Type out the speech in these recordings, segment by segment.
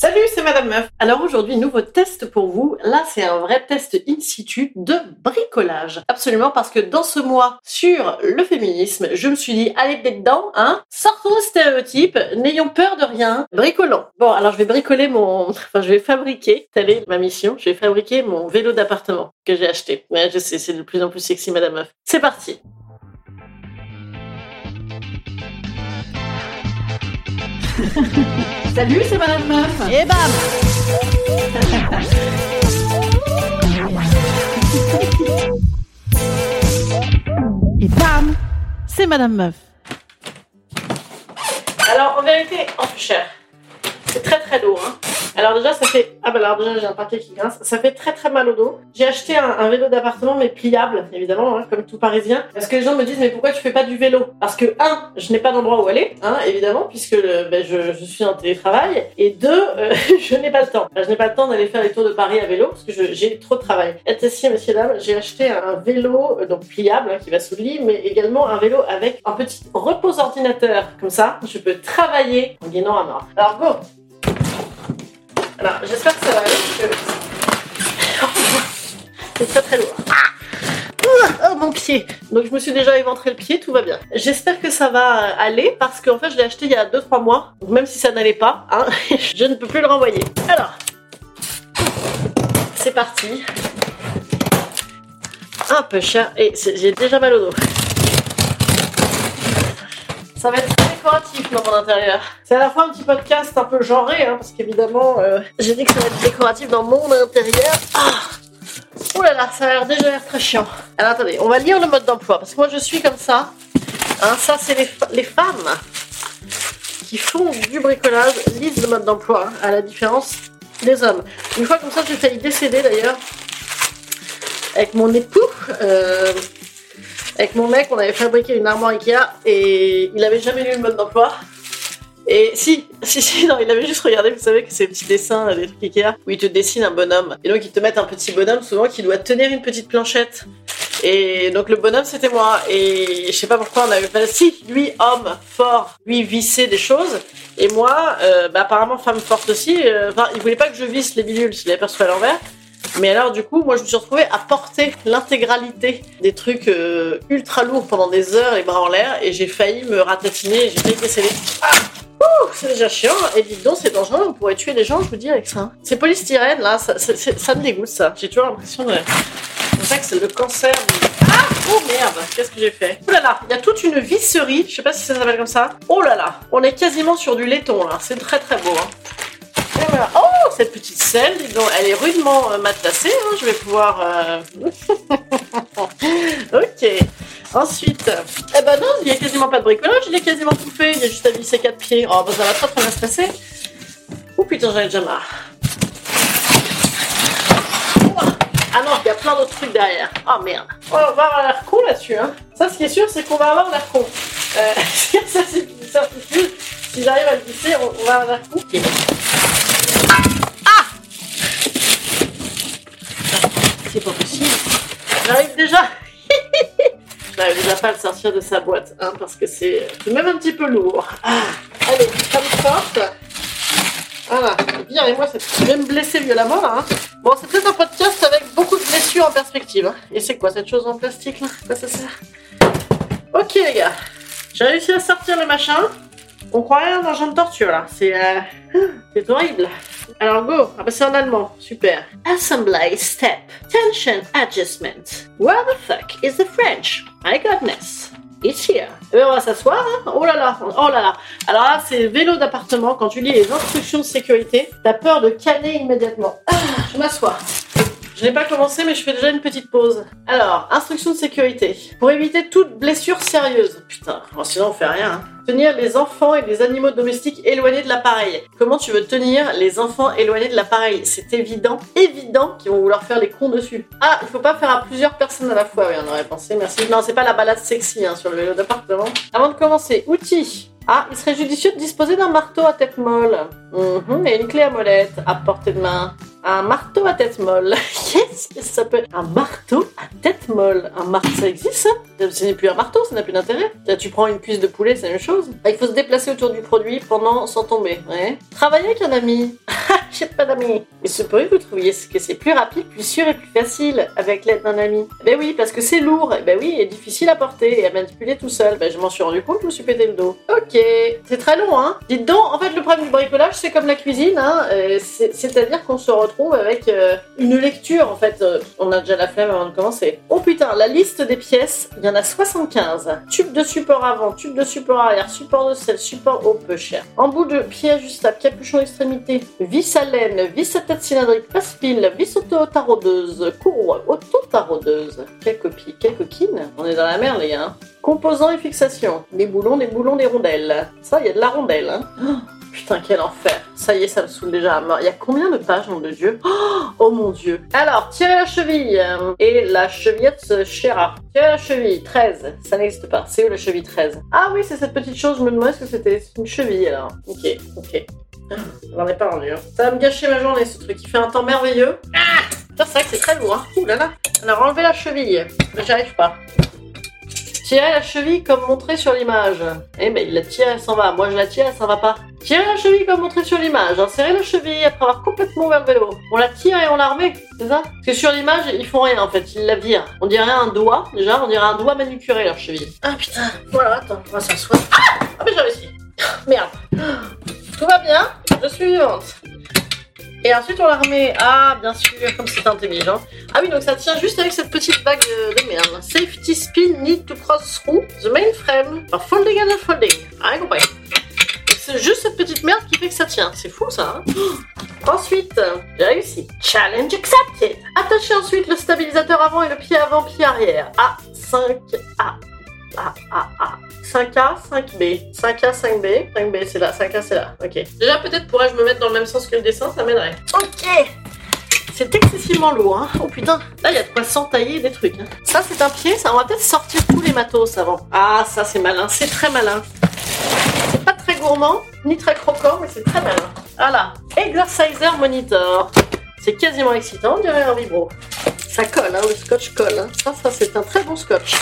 Salut, c'est Madame Meuf. Alors aujourd'hui, nouveau test pour vous. Là, c'est un vrai test in situ de bricolage. Absolument, parce que dans ce mois sur le féminisme, je me suis dit, allez, dedans, hein. Sortons le stéréotype, n'ayons peur de rien, bricolons. Bon, alors je vais bricoler mon, enfin, je vais fabriquer, telle est ma mission, je vais fabriquer mon vélo d'appartement que j'ai acheté. Ouais, je sais, c'est de plus en plus sexy, Madame Meuf. C'est parti. Salut, c'est Madame Meuf. Et bam Et bam C'est Madame Meuf. Alors, en vérité, en plus cher. C'est très très lourd. Hein. Alors déjà, ça fait... Ah bah alors déjà, j'ai un paquet qui grince. Ça fait très très mal au dos. J'ai acheté un, vélo d'appartement, mais pliable, évidemment, hein, comme tout parisien. Parce que les gens me disent, mais pourquoi tu fais pas du vélo? Parce que, un, je n'ai pas d'endroit où aller, hein, évidemment, puisque ben, je, suis en télétravail. Et deux, euh, je n'ai pas le temps. Je n'ai pas le temps d'aller faire les tours de Paris à vélo, parce que j'ai trop de travail. Et ici, messieurs, dames, j'ai acheté un vélo, euh, donc pliable, hein, qui va sous le lit, mais également un vélo avec un petit repose ordinateur. Comme ça, je peux travailler en gainant à mort. Alors, go alors, j'espère que ça va aller. parce que- C'est très très lourd. Ah Oh mon pied Donc je me suis déjà éventré le pied, tout va bien. J'espère que ça va aller parce qu'en fait je l'ai acheté il y a 2-3 mois. Donc même si ça n'allait pas, hein, je ne peux plus le renvoyer. Alors, c'est parti. Un peu cher et j'ai déjà mal au dos. Ça va être très décoratif dans mon intérieur. C'est à la fois un petit podcast un peu genré, hein, parce qu'évidemment, euh, j'ai dit que ça va être décoratif dans mon intérieur. Ah Ouh là là, ça a l'air déjà l'air très chiant. Alors attendez, on va lire le mode d'emploi, parce que moi je suis comme ça. Hein, ça, c'est les, les femmes qui font du bricolage, lisent le mode d'emploi, hein, à la différence des hommes. Une fois comme ça, j'ai failli décéder d'ailleurs, avec mon époux. euh, avec mon mec, on avait fabriqué une armoire Ikea et il avait jamais lu le mode d'emploi. Et si, si, si, non, il avait juste regardé, vous savez, que ces petits dessins, euh, des trucs Ikea, où ils te dessinent un bonhomme. Et donc, ils te mettent un petit bonhomme, souvent, qui doit tenir une petite planchette. Et donc, le bonhomme, c'était moi. Et je sais pas pourquoi on avait pas. Si, lui, homme, fort, lui, vissait des choses. Et moi, euh, bah, apparemment, femme forte aussi. euh, Enfin, il voulait pas que je visse les bidules, je l'avais perçu à l'envers. Mais alors, du coup, moi, je me suis retrouvée à porter l'intégralité des trucs euh, ultra lourds pendant des heures, les bras en l'air, et j'ai failli me ratatiner, j'ai failli décéder. Ah Ouh, c'est déjà chiant, et dites donc, c'est dangereux, on pourrait tuer des gens, je vous dis, avec ça. C'est polystyrène, là, ça, me dégoûte, ça. J'ai toujours l'impression de... C'est ça que c'est le cancer. Ah Oh merde, qu'est-ce que j'ai fait? Oh là là, il y a toute une visserie, je sais pas si ça s'appelle comme ça. Oh là là, on est quasiment sur du laiton, là, c'est très très beau, hein. Oh, cette petite selle, dis donc, elle est rudement euh, matelassée. hein, je vais pouvoir. euh, ok. Ensuite, eh ben non, il n'y a quasiment pas de bricolage, il est quasiment tout fait. Il y a juste à visser quatre pieds. Oh, bah ça va très très bien se passer. Oh putain, j'en ai déjà marre. Ah non, il y a plein d'autres trucs derrière. Oh merde. Oh, on va avoir l'air con là-dessus. Hein. Ça, ce qui est sûr, c'est qu'on va avoir l'air con. Euh, ça, c'est une certitude. Si j'arrive à le visser, on, va avoir l'air con. Ok. C'est pas possible. J'arrive déjà. J'arrive déjà pas le sortir de sa boîte, hein, parce que c'est c'est même un petit peu lourd. Ah, allez, femme forte. Voilà, virez-moi cette. Je vais me blesser violemment là. hein. Bon, c'est peut-être un podcast avec beaucoup de blessures en perspective. hein. Et c'est quoi cette chose en plastique là? Ça Ok les gars, j'ai réussi à sortir le machin. On croirait un argent de torture là. C'est euh, horrible. Alors go. Ah bah c'est en allemand. Super. Assembly step. Tension adjustment. Where the fuck is the French? My goodness. It's here. Eh ben, on va s'asseoir. Hein oh là là. Oh là là. Alors là, c'est vélo d'appartement. Quand tu lis les instructions de sécurité, t'as peur de caler immédiatement. Ah, je m'assois. Je n'ai pas commencé, mais je fais déjà une petite pause. Alors, instruction de sécurité. Pour éviter toute blessure sérieuse. Putain, bon, sinon on fait rien. hein. Tenir les enfants et les animaux domestiques éloignés de l'appareil. Comment tu veux tenir les enfants éloignés de l'appareil? C'est évident, évident qu'ils vont vouloir faire les cons dessus. Ah, il faut pas faire à plusieurs personnes à la fois. Oui, on aurait pensé, merci. Non, c'est pas la balade sexy hein, sur le vélo d'appartement. Avant de commencer, outils. Ah, il serait judicieux de disposer d'un marteau à tête molle. Mhm, et une clé à molette à portée de main. Un marteau à tête molle. Qu'est-ce que ça peut Un marteau à tête molle. Un marteau, ça existe ça? Ce n'est plus un marteau, ça n'a plus d'intérêt. Tu prends une cuisse de poulet, c'est la même chose. Ah, il faut se déplacer autour du produit pendant sans tomber. Ouais. Travailler avec un ami. Pas d'amis. Mais ce pourrait que vous trouviez que c'est plus rapide, plus sûr et plus facile avec l'aide d'un ami. Ben oui, parce que c'est lourd. Et ben oui, et difficile à porter et à manipuler tout seul. Ben je m'en suis rendu compte, je me suis pété le dos. Ok. C'est très long, hein. Dites donc, en fait, le problème du bricolage, c'est comme la cuisine, hein. euh, c'est- C'est-à-dire qu'on se retrouve avec euh, une lecture, en fait. euh, on a déjà la flemme avant de commencer. Oh putain, la liste des pièces, il y en a 75. Tube de support avant, tube de support arrière, support de selle, support au peu cher. Embout de pied ajustable, capuchon extrémité, vis à laine, vis à tête cylindrique, passe-pile, vis auto-taraudeuse, courroie auto-taraudeuse. Quelle copie, quelle coquine On est dans la merde, les gars. hein. Composants et fixations. Des boulons, des boulons, des rondelles. Ça, il y a de la rondelle. Hein. Oh, putain, quel enfer. Ça y est, ça me saoule déjà à mort. Il y a combien de pages, nom de Dieu? Oh, oh mon Dieu. Alors, tirer la cheville. euh, Et la chevillette chéra. Tirer la cheville, 13. Ça n'existe pas. C'est où la cheville 13 Ah oui, c'est cette petite chose. Je me demandais ce que c'était. Une cheville, alors. Ok, ok. J'en ai pas rendu. hein. Ça va me gâcher ma journée, ce truc. Il fait un temps merveilleux. Ah c'est vrai que c'est très lourd. Hein. Ouh là là. Alors, enlever la cheville. Mais J'y arrive pas. Tirer la cheville comme montré sur l'image. Eh ben il la tire, elle s'en va. Moi je la tire, elle s'en va pas. Tirer la cheville comme montré sur l'image. Insérer la cheville après avoir complètement ouvert le vélo. On la tire et on la remet, c'est ça? Parce que sur l'image, ils font rien en fait, ils la virent. On dirait un doigt, déjà, on dirait un doigt manucuré leur cheville. Ah putain, voilà, attends, on va s'asseoir. Ah, ah mais j'ai réussi. Merde. Tout va bien, je suis vivante. Et ensuite, on la remet. Ah, bien sûr, comme c'est intelligent. Ah oui, donc ça tient juste avec cette petite bague de merde. Safety spin need to cross through the mainframe. Or folding and unfolding. Ah, rien compris. C'est juste cette petite merde qui fait que ça tient. C'est fou ça. Hein. Ensuite, j'ai réussi. Challenge accepted. Attachez ensuite le stabilisateur avant et le pied avant, pied arrière. A5A. Ah, ah, ah. 5A, 5B. 5A, 5B. 5B, c'est là. 5A, c'est là. Ok. Déjà, peut-être pourrais-je me mettre dans le même sens que le dessin, ça m'aiderait. Ok c'est excessivement lourd. Hein. Oh putain, là il y a de quoi s'entailler des trucs. Hein. Ça c'est un pied, ça on va peut-être sortir tous les matos avant. Ah ça c'est malin, c'est très malin. C'est pas très gourmand, ni très croquant, mais c'est très malin. Voilà, Exerciser Monitor. C'est quasiment excitant, on dirait un vibro. Ça colle, hein, le scotch colle. Hein. Ça, ça c'est un très bon scotch.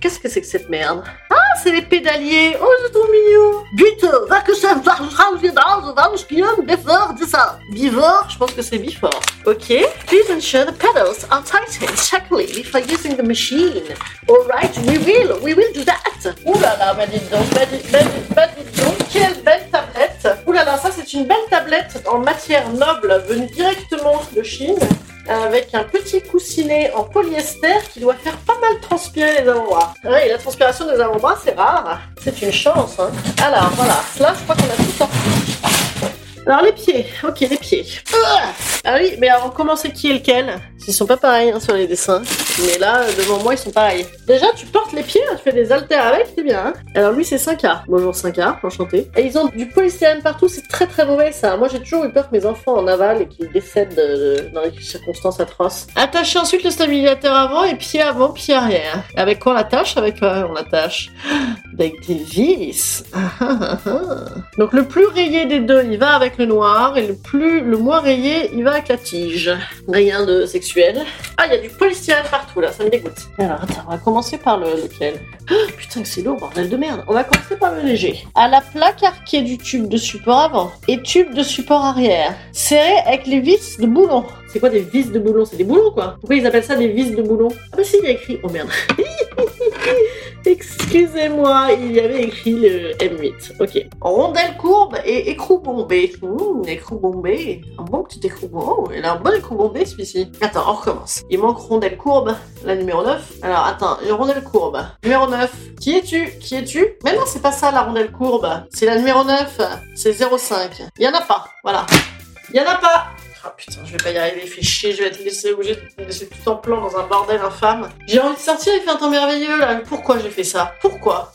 Qu'est-ce que c'est que cette merde? Ah, c'est les pédaliers Oh, c'est trop mignon Bitte, va que ça va before ça. Before Je pense que c'est before. Ok. Please ensure the pedals are tightened securely before using the machine. Alright, we will, we will do that. Ouh là là, bah dites donc, bah dites, bah dites, bah dites donc, quelle belle tablette. Ouh là là, ça c'est une belle tablette en matière noble venue directement de Chine avec un petit coussinet en polyester qui doit faire pas mal transpirer les avant-bras. Ouais, et la transpiration des avant-bras, c'est rare. C'est une chance. Hein. Alors voilà, là, je crois qu'on a tout sorti. Alors les pieds, ok les pieds. Ah oui, mais alors comment c'est qui est lequel? Ils sont pas pareils hein, sur les dessins. Mais là, euh, devant moi, ils sont pareils. Déjà, tu portes les pieds, tu fais des haltères avec, c'est bien. Hein alors lui, c'est 5A. Bonjour 5A, enchanté. Et ils ont du polystyrène partout, c'est très très mauvais ça. Moi, j'ai toujours eu peur que mes enfants en avalent et qu'ils décèdent de- de- dans des circonstances atroces. Attachez ensuite le stabilisateur avant et pied avant, pied arrière. Avec quoi on l'attache? Avec quoi on l'attache Avec des vis. Donc le plus rayé des deux, il va avec le noir, et le plus, le moins rayé, il va avec la tige. Rien de sexuel. Ah, il y a du polystyrène partout là, ça me dégoûte. Alors attends, on va commencer par le lequel Ah, Putain, c'est lourd, bordel de merde. On va commencer par le léger. À la plaque arquée du tube de support avant et tube de support arrière, serré avec les vis de boulon. C'est quoi des vis de boulon? C'est des boulons quoi Pourquoi ils appellent ça des vis de boulon? Ah bah si, il y a écrit. Oh merde. Excusez-moi, il y avait écrit le M8. Ok. Rondelle courbe et écrou bombé. Mmh, écrou bombé. Un bon petit écrou bombé. Oh, il a un bon écrou bombé celui-ci. Attends, on recommence. Il manque rondelle courbe, la numéro 9. Alors attends, une rondelle courbe. Numéro 9. Qui es-tu? Qui es-tu? Mais non, c'est pas ça la rondelle courbe. C'est la numéro 9. C'est 05. Il y en a pas. Voilà. Il y en a pas. Ah putain, je vais pas y arriver, il fait chier, je vais être laissé obligé de me laisser tout en plan dans un bordel infâme. J'ai envie de sortir, il fait un temps merveilleux là. Pourquoi j'ai fait ça? Pourquoi?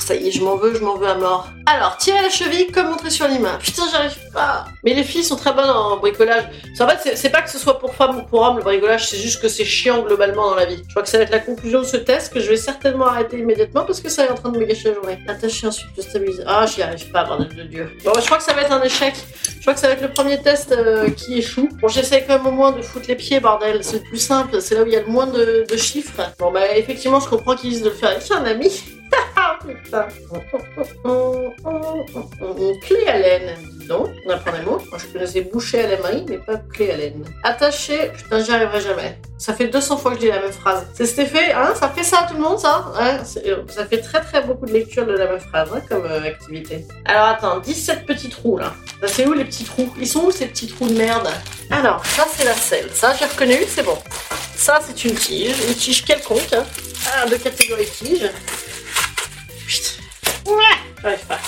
Ça y est, je m'en veux, je m'en veux à mort. Alors, tirer la cheville comme montré sur l'image. Putain, j'arrive pas. Mais les filles sont très bonnes en bricolage. En fait, c'est- pas que ce soit pour femmes ou pour hommes le bricolage, c'est juste que c'est chiant globalement dans la vie. Je crois que ça va être la conclusion de ce test que je vais certainement arrêter immédiatement parce que ça est en train de me gâcher la journée. Attacher ensuite le stabiliser. Ah, j'y arrive pas, bordel de Dieu. Bon, je crois que ça va être un échec. Je crois que ça va être le premier test euh, qui échoue. Bon, j'essaie quand même au moins de foutre les pieds, bordel. C'est le plus simple. C'est là où il y a le moins de, de chiffres. Bon, bah, effectivement, je comprends qu'ils disent de le faire avec un ami. Putain. Clé à laine, dis donc. On apprend des mots. Moi, je connaissais boucher à la main, mais pas clé à laine. Attaché, putain, j'y arriverai jamais. Ça fait 200 fois que je dis la même phrase. C'est cet effet, hein Ça fait ça à tout le monde, ça c'est- euh, Ça fait très très beaucoup de lectures de la même phrase, hein, comme euh, activité. Alors attends, 17 petits trous, là. Ça, c'est où les petits trous? Ils sont où ces petits trous de merde? Alors, ça c'est la selle. Ça, j'ai reconnu, c'est bon. Ça, c'est une tige. Une tige quelconque, hein. Ah, de catégorie tige. Putain. Ouais, j'arrive pas.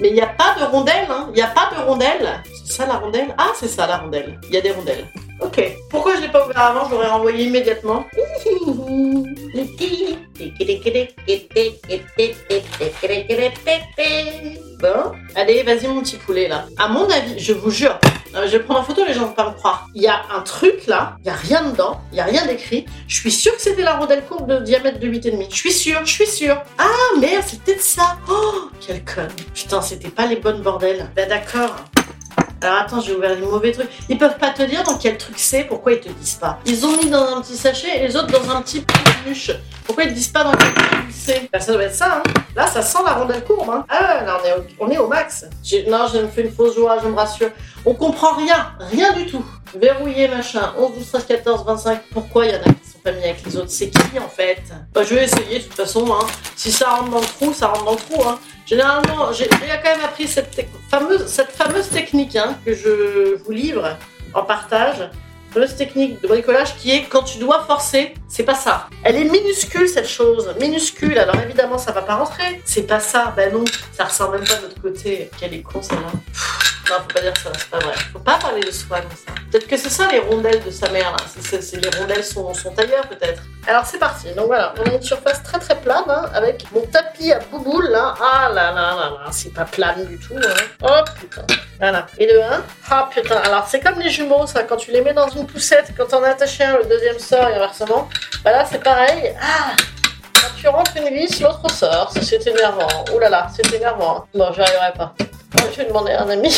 Mais il n'y a pas de rondelle, hein. Il n'y a pas de rondelle. C'est ça la rondelle? Ah, c'est ça la rondelle. Il y a des rondelles. Ok. Pourquoi je l'ai pas ouvert avant Je l'aurais renvoyé immédiatement. Bon, allez, vas-y mon petit poulet là. À mon avis, je vous jure, euh, je vais prendre en photo, les gens vont pas me croire. Il y a un truc là, il y a rien dedans, il y a rien d'écrit. Je suis sûre que c'était la rondelle courbe de diamètre de 8,5. Je suis sûre, je suis sûre. Ah merde, c'est peut-être ça. Oh, quel con. Putain, c'était pas les bonnes bordels. Bah d'accord. Alors attends, j'ai ouvert les mauvais trucs. Ils peuvent pas te dire dans quel truc c'est, pourquoi ils te disent pas. Ils ont mis dans un petit sachet et les autres dans un petit peluche. Pourquoi ils te disent pas dans quel truc c'est? Bah ça doit être ça, hein. Là, ça sent la rondelle courbe, hein. Ah, là, on est au, max. Non, je me fais une fausse joie, je me rassure. On comprend rien, rien du tout. Verrouillé, machin, 11, 12, 13, 14, 25. Pourquoi il y en a qui sont avec les autres C'est qui, en fait? Bah, je vais essayer, de toute façon, hein. Si ça rentre dans le trou, ça rentre dans le trou, hein. Généralement, j'ai quand même appris cette, tec- fameuse, cette fameuse technique hein, que je vous livre en partage. Fameuse technique de bricolage qui est quand tu dois forcer, c'est pas ça. Elle est minuscule cette chose, minuscule. Alors évidemment, ça va pas rentrer. C'est pas ça, ben non, ça ressort même pas de l'autre côté. Quelle est con celle-là. Non, faut pas dire ça, c'est pas vrai. Faut pas parler de soi comme ça. Peut-être que c'est ça les rondelles de sa mère là. C'est- les rondelles sont, sont ailleurs peut-être. Alors c'est parti. Donc voilà, on a une surface très très plane hein, avec mon tapis à bouboule là. Ah là là là là, c'est pas plane du tout. Hein. Oh putain. Voilà. Et le 1. Ah putain. Alors c'est comme les jumeaux ça. Quand tu les mets dans une poussette, quand on a attaché un, le deuxième sort et inversement. Bah là c'est pareil. Ah. Quand tu rentres une vis, l'autre sort. C'est énervant. Ouh là là, c'est énervant. Bon, j'y arriverai pas. Je vais demander à un ami.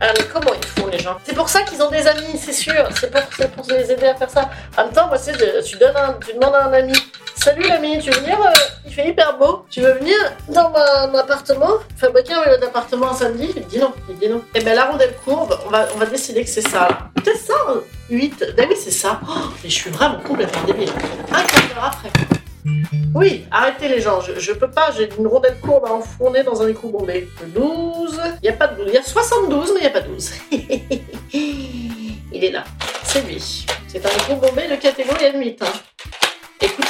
Ah, comment ils font les gens? C'est pour ça qu'ils ont des amis, c'est sûr. C'est pour, pour les aider à faire ça. En même temps, moi, de- tu, donnes un- tu demandes à un ami Salut l'ami, tu veux venir euh, Il fait hyper beau. Tu veux venir dans mon appartement? Fabriquer un vélo d'appartement un samedi? Il dit non. Il dit non. Et ben la rondelle courbe, on va, on va décider que c'est ça. Peut-être ça, hein. 8. Ben oui, c'est ça. Oh, mais je suis vraiment complètement débile. Un quart d'heure après. Oui, arrêtez les gens, je, peux pas, j'ai une rondelle courbe à enfourner dans un écrou bombé. Le 12, il y a pas de 12, il y a 72 mais il y a pas 12. il est là, c'est lui. C'est un écrou bombé de catégorie M8. hein.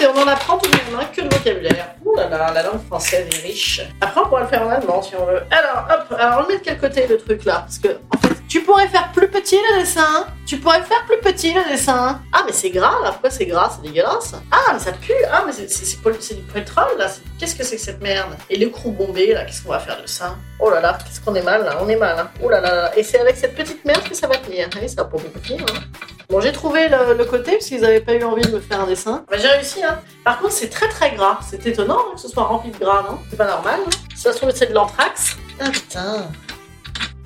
Écoutez, on en apprend tout de même, hein, que de vocabulaire. Ouh là là, la langue française est riche. Après, on pourra le faire en allemand si on veut. Alors, hop, alors on le met de quel côté le truc là? Parce que, en fait, tu pourrais faire plus petit le dessin. Tu pourrais faire plus petit le dessin. Ah, mais c'est gras là, pourquoi c'est gras? C'est dégueulasse. Ah, mais ça pue. Ah, mais c'est- du pétrole là. Qu'est-ce que c'est que cette merde? Et l'écrou bombé là, qu'est-ce qu'on va faire de ça? Oh là là, qu'est-ce qu'on est mal là On est mal. Hein. Oh là là là. Et c'est avec cette petite merde que ça va tenir. Allez, ça va pas beaucoup tenir. Hein. Bon, j'ai trouvé le, le côté parce qu'ils n'avaient pas eu envie de me faire un dessin. Bah, j'ai réussi, hein. Par contre, c'est très très gras. C'est étonnant hein, que ce soit rempli de gras, non? C'est pas normal. hein. Si ça se trouve, c'est de l'anthrax. Ah putain.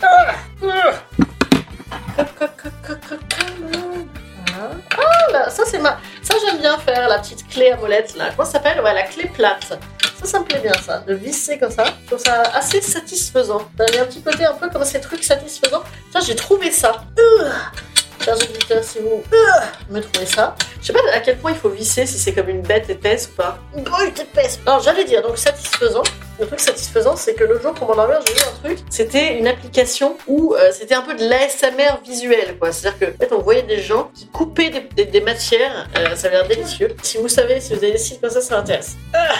Ah, ah. Ah, là, ça c'est ma. Ça j'aime bien faire la petite clé à molette là. Comment ça s'appelle? Ouais, la clé plate. Ça, ça me plaît bien ça, de visser comme ça. Je trouve ça assez satisfaisant. Il y a un petit côté un peu comme ces trucs satisfaisants. Ça, j'ai trouvé ça. Euh. Chers auditeurs, si vous euh, me trouvez ça. Je sais pas à quel point il faut visser, si c'est comme une bête épaisse ou pas. Une brute épaisse Non, j'allais dire, donc satisfaisant. Le truc satisfaisant, c'est que le jour pour m'endormir, j'ai eu un truc. C'était une application où euh, c'était un peu de l'ASMR visuel, quoi. C'est-à-dire que, en fait, on voyait des gens qui coupaient des, des- des matières. euh, ça a l'air délicieux. Si vous savez, si vous avez des sites comme ça, ça m'intéresse. Ah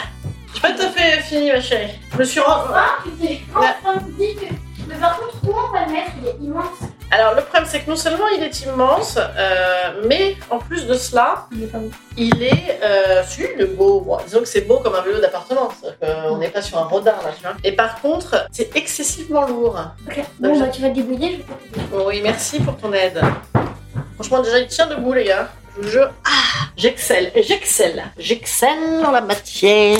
j'ai pas tout à fait fini, ma chérie. Je me suis rendu. Ah, tu t'es enfin dit que. Mais par contre, comment on va le mettre Il est immense. Alors, le problème, c'est que non seulement il est immense, euh, mais en plus de cela, Il est pas ouf. il est. Euh, est beau. Bon, disons que c'est beau comme un vélo d'appartement. C'est-à-dire qu'on n'est pas sur un rodin, là, tu vois. Et par contre, c'est excessivement lourd. Ok. Bon, bah, tu vas te débrouiller, je t'aider. Oui, merci pour ton aide. Franchement, déjà, il tient debout, les gars. Je vous jure. Ah, j'excelle, j'excelle. J'excelle en la matière.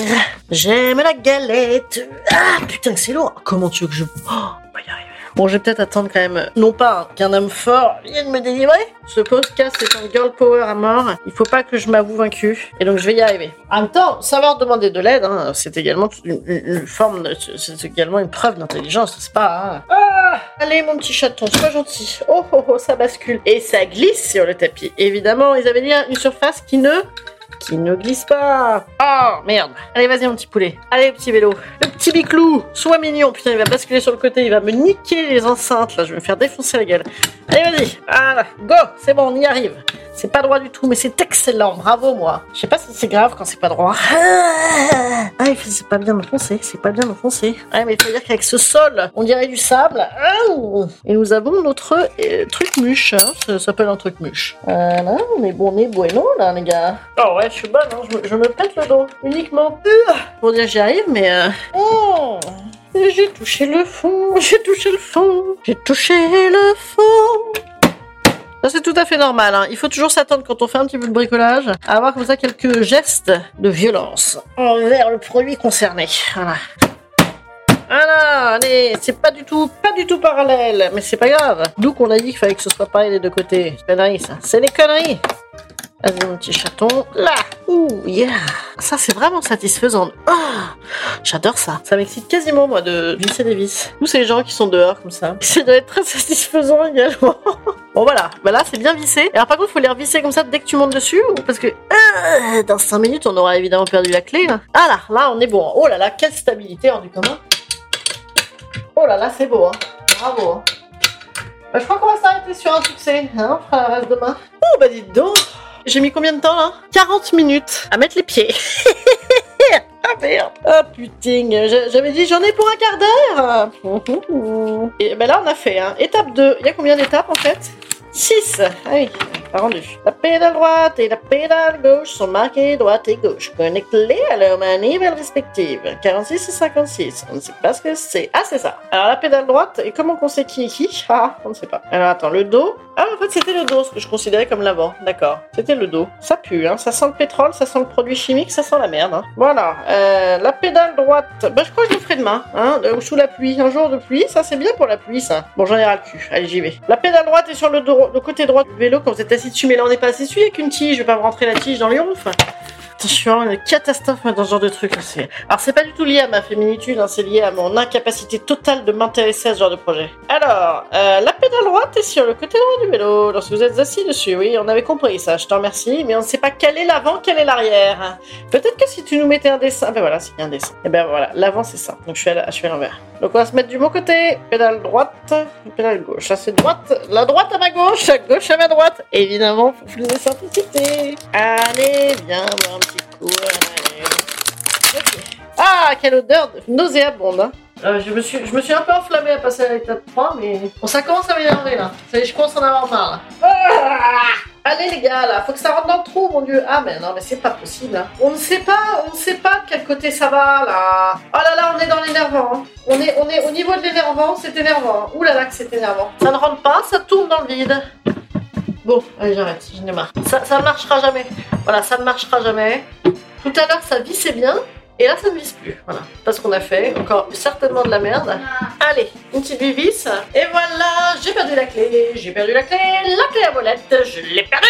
J'aime la galette. Ah, putain, que c'est lourd. Comment tu veux que je. Oh, on va y arriver. Bon, je vais peut-être attendre quand même, non pas qu'un homme fort vienne me délivrer. Ce podcast est un girl power à mort. Il faut pas que je m'avoue vaincu. Et donc, je vais y arriver. En même temps, savoir demander de l'aide, hein, c'est également une, forme, c'est également une preuve d'intelligence, c'est pas. hein. Ah, allez, mon petit chaton, sois gentil. Oh, oh, oh, ça bascule. Et ça glisse sur le tapis. Évidemment, ils avaient dit une surface qui ne qui ne glisse pas. Oh, merde. Allez, vas-y, mon petit poulet. Allez, petit vélo. Le petit biclou. Sois mignon. Putain, il va basculer sur le côté. Il va me niquer les enceintes. Là, je vais me faire défoncer la gueule. Allez, vas-y. Voilà. Go. C'est bon, on y arrive. C'est pas droit du tout, mais c'est excellent. Bravo, moi. Je sais pas si c'est grave quand c'est pas droit. Ah, Ah, fait- c'est pas bien enfoncé. C'est pas bien enfoncé. Ouais, mais il faut dire qu'avec ce sol, on dirait du sable. Ah, Et nous avons notre euh, truc muche. hein. Ça s'appelle un truc muche. On est bon, on est bueno, là, les gars. Oh ouais, je suis bonne, hein. je, me, pète le dos uniquement. Pour dire j'y arrive, mais... Euh... oh, j'ai touché le fond, j'ai touché le fond, j'ai touché le fond. C'est tout à fait normal, hein. il faut toujours s'attendre quand on fait un petit peu de bricolage à avoir comme ça quelques gestes de violence envers le produit concerné. Voilà. Voilà, allez, c'est pas du tout, pas du tout parallèle, mais c'est pas grave. D'où qu'on a dit qu'il fallait que ce soit pareil des deux côtés. C'est conneries ça, c'est des conneries. Vas-y mon petit chaton. Là Ouh, yeah Ça c'est vraiment satisfaisant. Ah J'adore ça. Ça m'excite quasiment moi de visser des vis. Tous ces gens qui sont dehors comme ça. Ça doit être très satisfaisant également. Bon voilà, bah là c'est bien vissé. Alors par contre faut les revisser comme ça dès que tu montes dessus parce que euh, dans 5 minutes on aura évidemment perdu la clé. Là. Ah là, là on est bon. Oh là là, quelle stabilité hors du commun. Oh là là, c'est beau. Hein. Bravo. Hein. Bah, je crois qu'on va s'arrêter sur un succès. Hein, on fera le reste demain. Oh bah dites donc J'ai mis combien de temps là? 40 minutes à mettre les pieds. Ah merde. Ah putain, j'a- j'avais dit j'en ai pour un quart d'heure. Et ben là on a fait hein. étape 2. Il y a combien d'étapes en fait? 6 Ah oui, rendu. La pédale droite et la pédale gauche sont marquées droite et gauche, connectées à leur manivelle respective. 46 et 56. On ne sait pas ce que c'est. Ah, c'est ça. Alors la pédale droite, et comment qu'on sait qui est qui? Ah, on ne sait pas. Alors attends, le dos? Ah, en fait, c'était le dos, ce que je considérais comme l'avant. D'accord. C'était le dos. Ça pue, hein. Ça sent le pétrole, ça sent le produit chimique, ça sent la merde. Hein. Voilà. Euh, la pédale droite. Bah, je crois que je le ferai demain, hein, euh, sous la pluie. Un jour de pluie, ça c'est bien pour la pluie, ça. Bon, j'en ai ras le cul. Allez, j'y vais. La pédale droite est sur le, le côté droit du vélo quand vous êtes là on n'est pas dessus avec une tige. Je vais pas me rentrer la tige dans les ronfles. Attention, une catastrophe dans ce genre de truc. c'est- Alors, c'est pas du tout lié à ma féminitude, hein, c'est lié à mon incapacité totale de m'intéresser à ce genre de projet. Alors, euh, la sur le côté droit du vélo, lorsque vous êtes assis dessus. Oui, on avait compris ça, je te remercie, mais on ne sait pas quel est l'avant, quel est l'arrière. Peut-être que si tu nous mettais un dessin. Ben voilà, c'est un dessin. Et ben voilà, l'avant c'est ça. Donc je suis à l'envers. Donc on va se mettre du bon côté. Pédale droite, pédale gauche. Ça c'est droite, la droite à ma gauche, la gauche à ma droite. Évidemment, pour plus de simplicité. Allez, viens voir un petit coup. Ah, quelle odeur de- nauséabonde. Hein. Euh, je, me suis, je me suis un peu enflammée à passer à l'étape 3, mais bon, ça commence à m'énerver là. Ça je commence à en avoir marre. là. Ah Allez les gars, là, faut que ça rentre dans le trou, mon dieu. Ah mais non, mais c'est pas possible. hein. On ne sait pas, on ne sait pas de quel côté ça va là. Oh là là, on est dans l'énervant. hein. On est, on est au niveau de l'énervant, c'est énervant. Ouh là là, que c'est énervant. Ça ne rentre pas, ça tourne dans le vide. Bon, allez, j'arrête, j'en ai marre. Ça, ça ne marchera jamais. Voilà, ça ne marchera jamais. Tout à l'heure, ça vissait bien. Et là, ça ne visse plus. Voilà. Parce qu'on a fait encore certainement de la merde. Allez, une petite vis. Et voilà, j'ai perdu la clé. J'ai perdu la clé. La clé à molette, je l'ai perdue.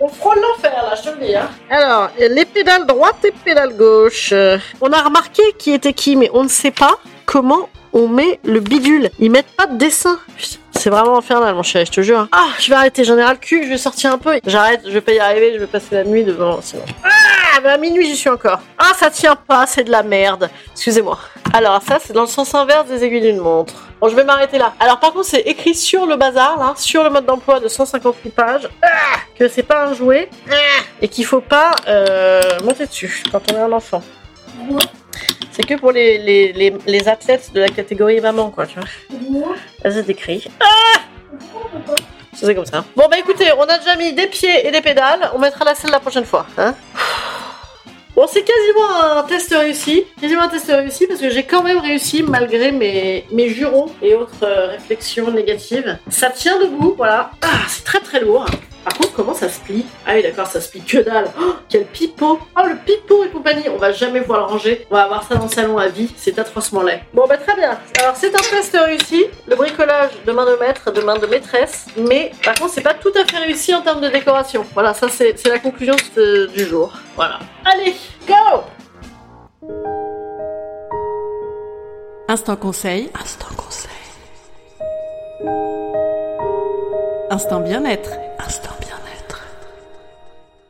On frôle l'enfer, là, je te le dis. Hein. Alors, les pédales droite et pédales gauche. On a remarqué qui était qui, mais on ne sait pas comment on met le bidule. Ils mettent pas de dessin. Putain, C'est vraiment infernal, mon chéri, je te jure. Ah, je vais arrêter, j'en ai ras le cul, je vais sortir un peu. J'arrête, je vais pas y arriver, je vais passer la nuit devant, sinon. Ah, mais à minuit, j'y suis encore. Ah, ça tient pas, c'est de la merde. Excusez-moi. Alors, ça, c'est dans le sens inverse des aiguilles d'une montre. Bon, je vais m'arrêter là. Alors, par contre, c'est écrit sur le bazar, là, sur le mode d'emploi de 158 pages, ah, que c'est pas un jouet ah, et qu'il faut pas euh, monter dessus quand on est un enfant. C'est que pour les, les, athlètes de la catégorie maman, quoi, tu vois. Là, c'est écrit. Ah C'est comme ça. Bon, bah écoutez, on a déjà mis des pieds et des pédales. On mettra la selle la prochaine fois. Hein Bon, c'est quasiment un test réussi. Quasiment un test réussi parce que j'ai quand même réussi malgré mes, mes jurons et autres euh, réflexions négatives. Ça tient debout, voilà. Ah, c'est très très lourd. Par contre, comment ça se plie Ah oui, d'accord, ça se plie que dalle. Oh, quel pipeau Oh, le pipeau et compagnie On va jamais pouvoir le ranger. On va avoir ça dans le salon à vie. C'est atrocement laid. Bon, bah très bien. Alors, c'est un test réussi. Le bricolage de main de maître, de main de maîtresse. Mais, par contre, c'est pas tout à fait réussi en termes de décoration. Voilà, ça, c'est c'est la conclusion de- du jour. Voilà. Allez, go Instant conseil. Instant conseil. Instant bien-être.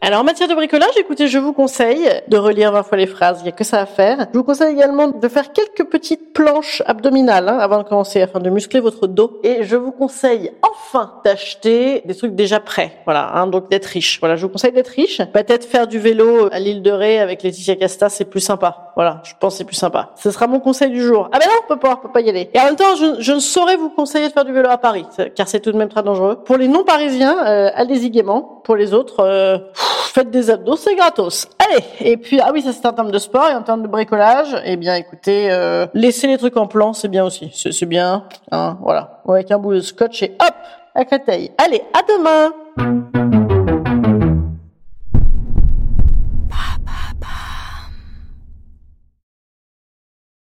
Alors en matière de bricolage, écoutez, je vous conseille de relire 20 fois les phrases, il n'y a que ça à faire. Je vous conseille également de faire quelques petites planches abdominales hein, avant de commencer, afin de muscler votre dos. Et je vous conseille enfin d'acheter des trucs déjà prêts, voilà, hein, donc d'être riche. Voilà, je vous conseille d'être riche. Peut-être faire du vélo à l'île de Ré avec Laetitia Casta, c'est plus sympa. Voilà, je pense que c'est plus sympa. Ce sera mon conseil du jour. Ah ben non, on peut pas, on peut pas y aller. Et en même temps, je, je ne saurais vous conseiller de faire du vélo à Paris, car c'est tout de même très dangereux. Pour les non-parisiens, euh, allez-y gaiement. Pour les autres, euh, faites des abdos, c'est gratos. Allez, et puis, ah oui, ça c'est en termes de sport et en termes de bricolage. Eh bien, écoutez, euh, laissez les trucs en plan, c'est bien aussi. C'est bien, hein, voilà. Avec un bout de scotch et hop, à Créteil. Allez, à demain